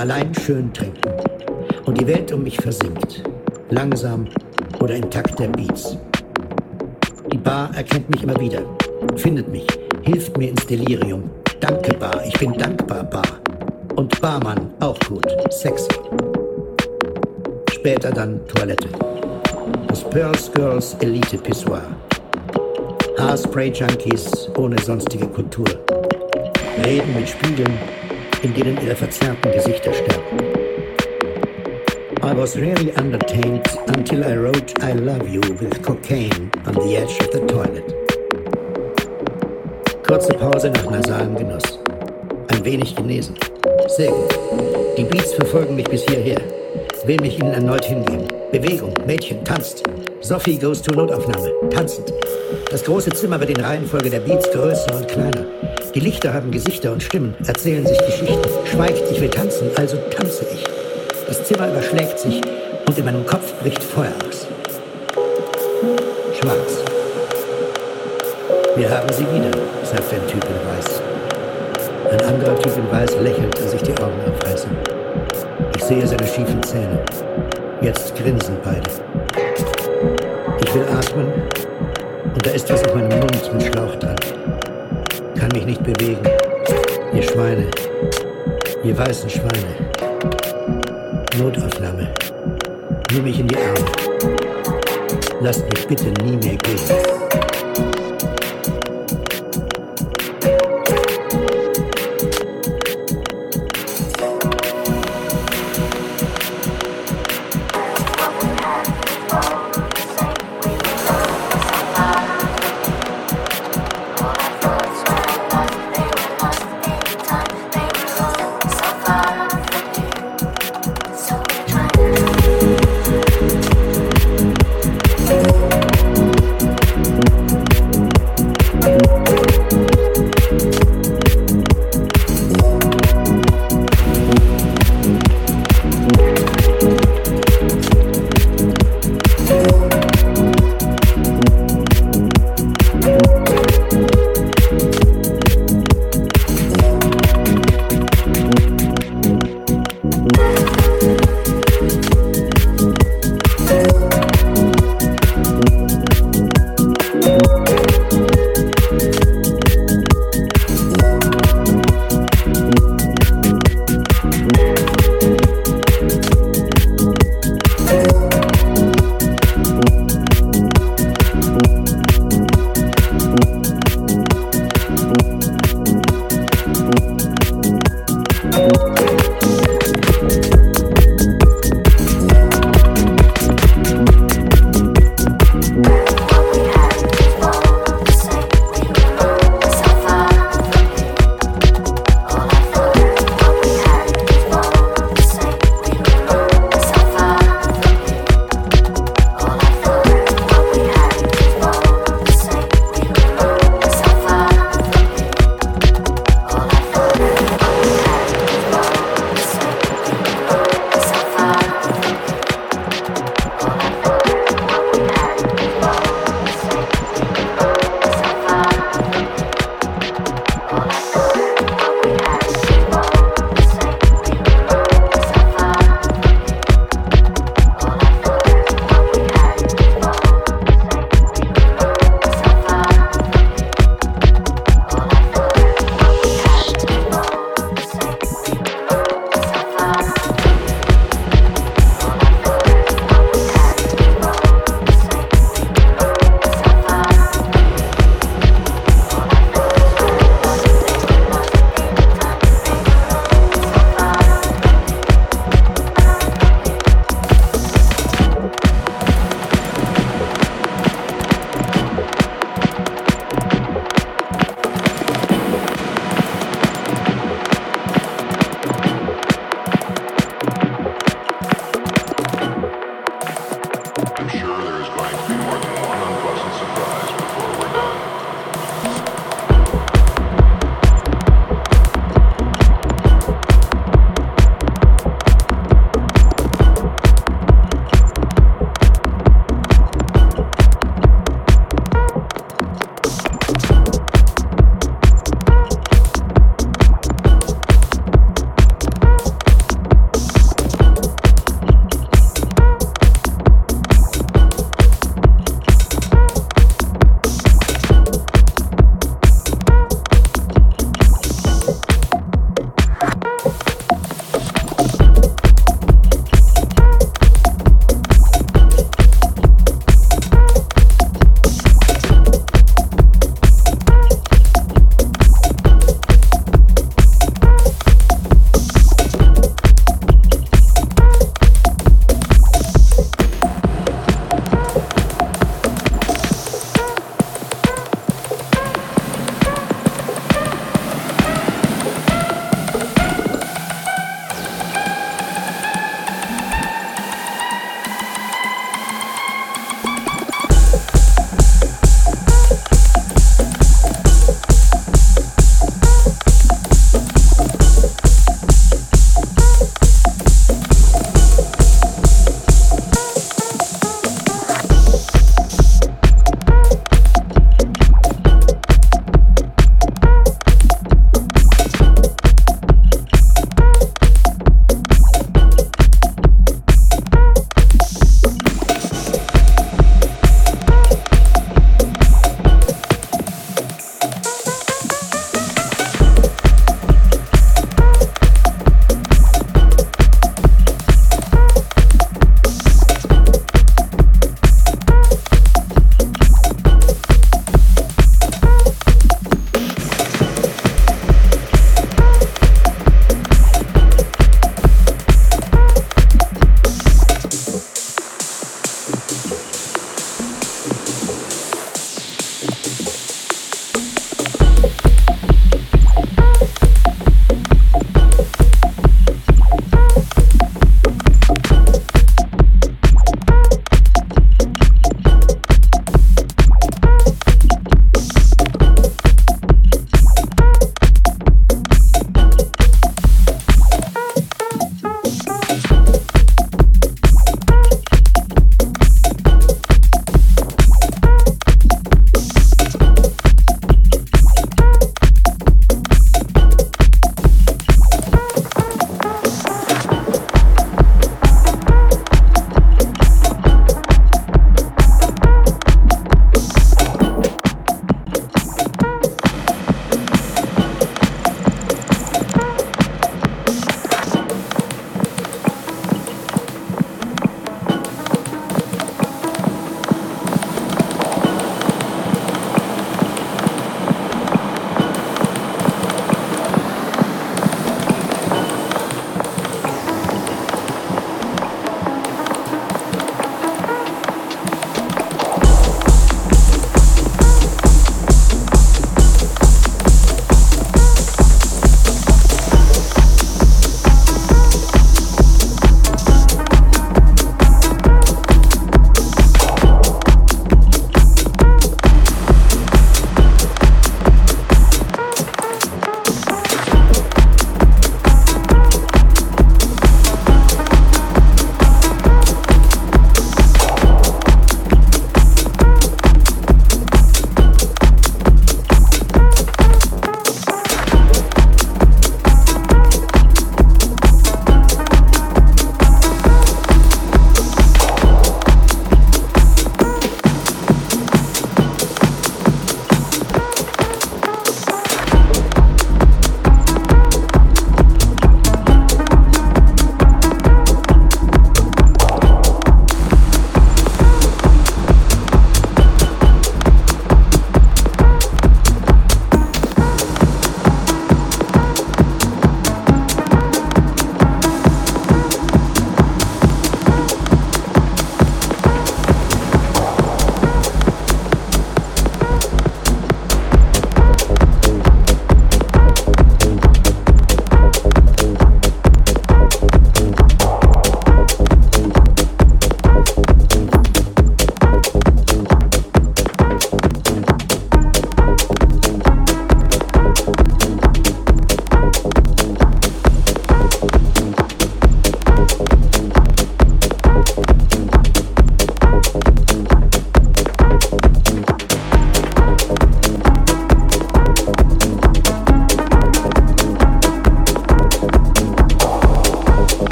Allein schön trinken. Und die Welt um mich versinkt. Langsam oder im Takt der Beats. Die Bar erkennt mich immer wieder, findet mich, hilft mir ins Delirium. Danke Bar, ich bin dankbar Bar. Und Barmann auch gut, sexy. Später dann Toilette. Das Pearls Girls Elite Pissoir. Haarspray-Junkies ohne sonstige Kultur. Reden mit Spiegeln, in denen ihre verzerrten Gesichter sterben. I was really entertained until I wrote I love you with cocaine on the edge of the toilet. Kurze Pause nach nasalem Genuss. Ein wenig genesen. Sehr gut. Die Beats verfolgen mich bis hierher. Will mich ihnen erneut hingeben. Bewegung, Mädchen, tanzt. Sophie goes to Notaufnahme, tanzend. Das große Zimmer wird in Reihenfolge der Beats größer und kleiner. Die Lichter haben Gesichter und Stimmen, erzählen sich Geschichten. Schweigt, ich will tanzen, also tanze ich. Das Zimmer überschlägt sich und in meinem Kopf bricht Feuer aus. Schwarz. Wir haben sie wieder, sagt ein Typ in Weiß. Ein anderer Typ in Weiß lächelt und sich die Augen aufreißen. Ich sehe seine schiefen Zähne. Jetzt grinsen beide. Ich will atmen und da ist was auf meinem Mund mit Schlauch dran. Mich nicht bewegen. Ihr Schweine, ihr weißen Schweine. Notaufnahme. Nimm mich in die Arme. Lasst mich bitte nie mehr gehen.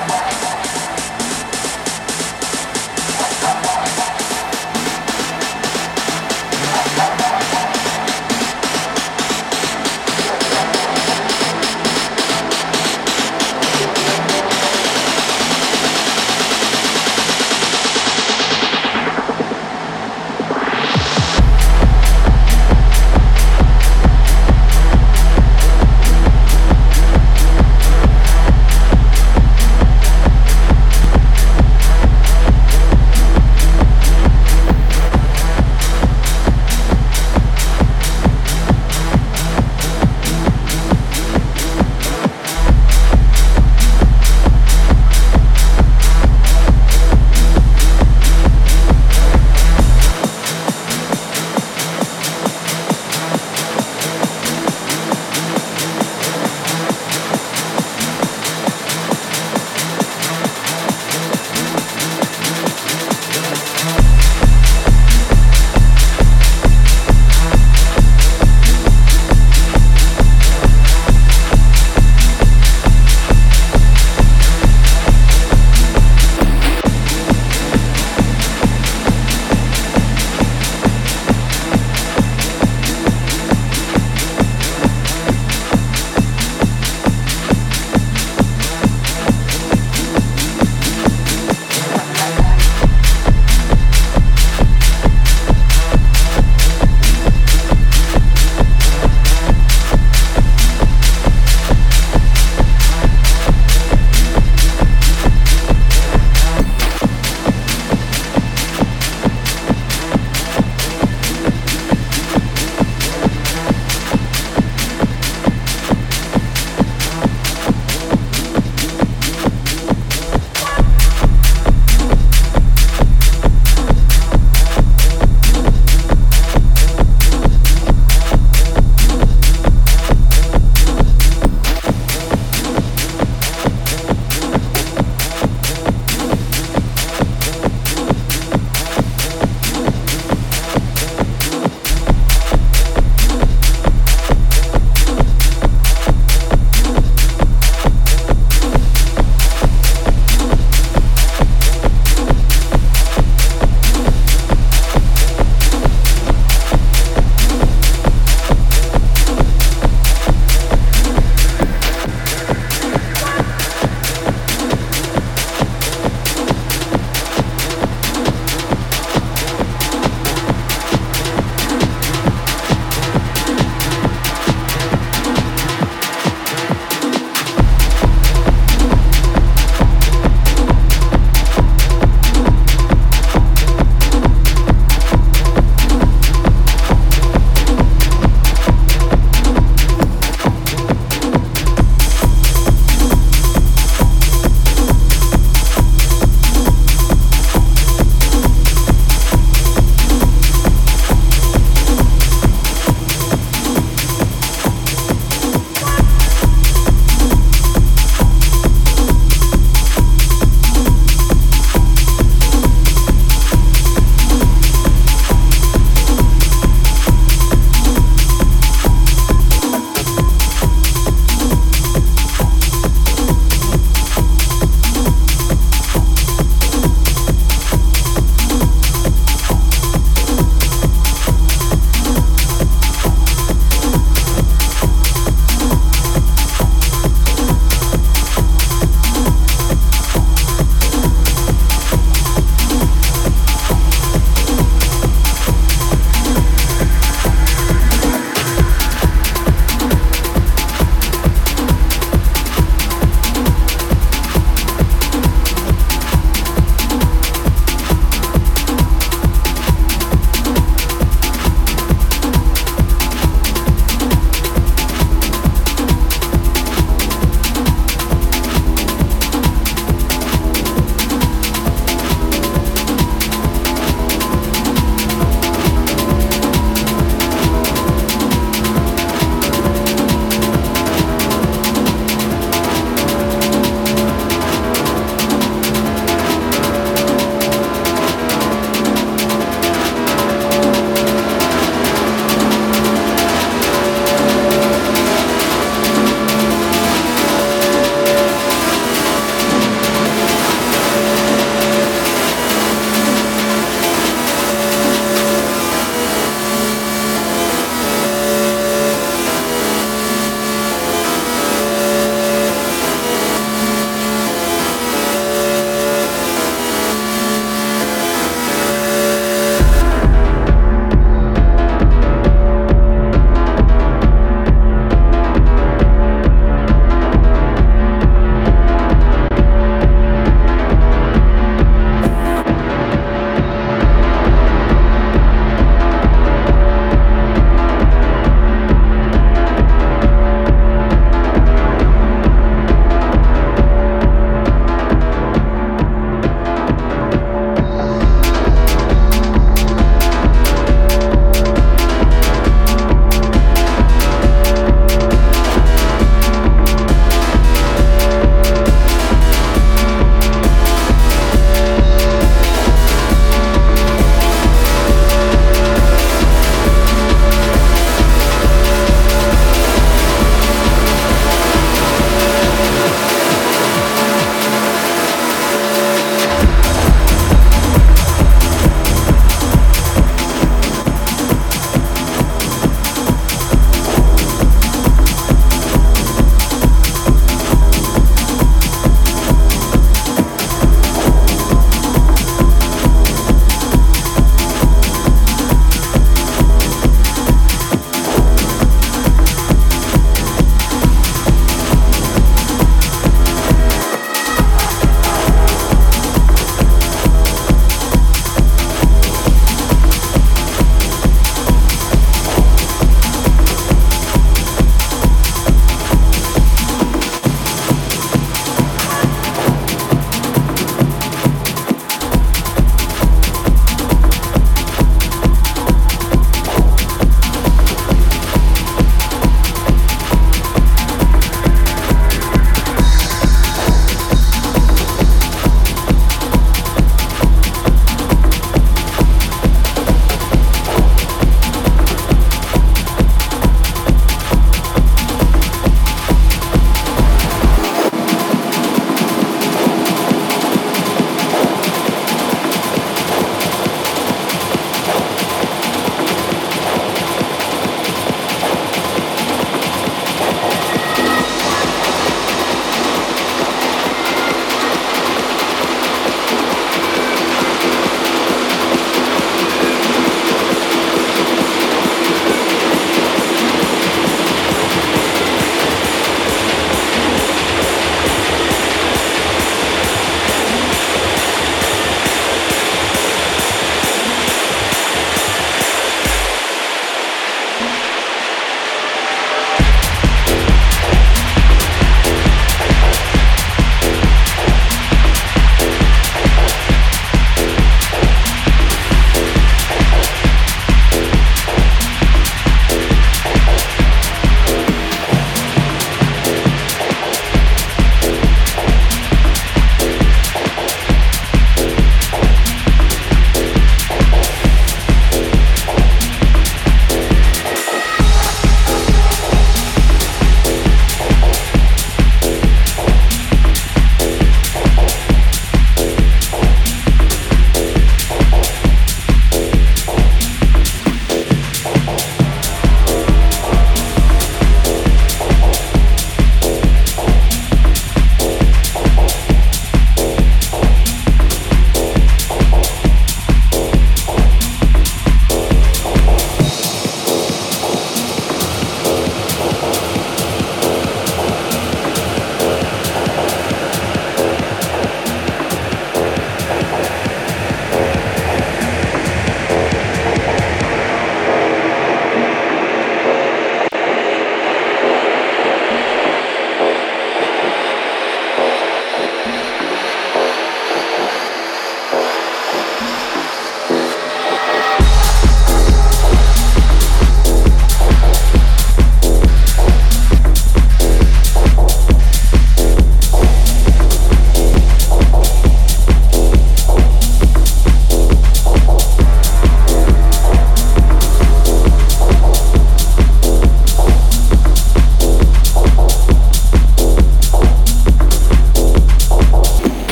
Bye.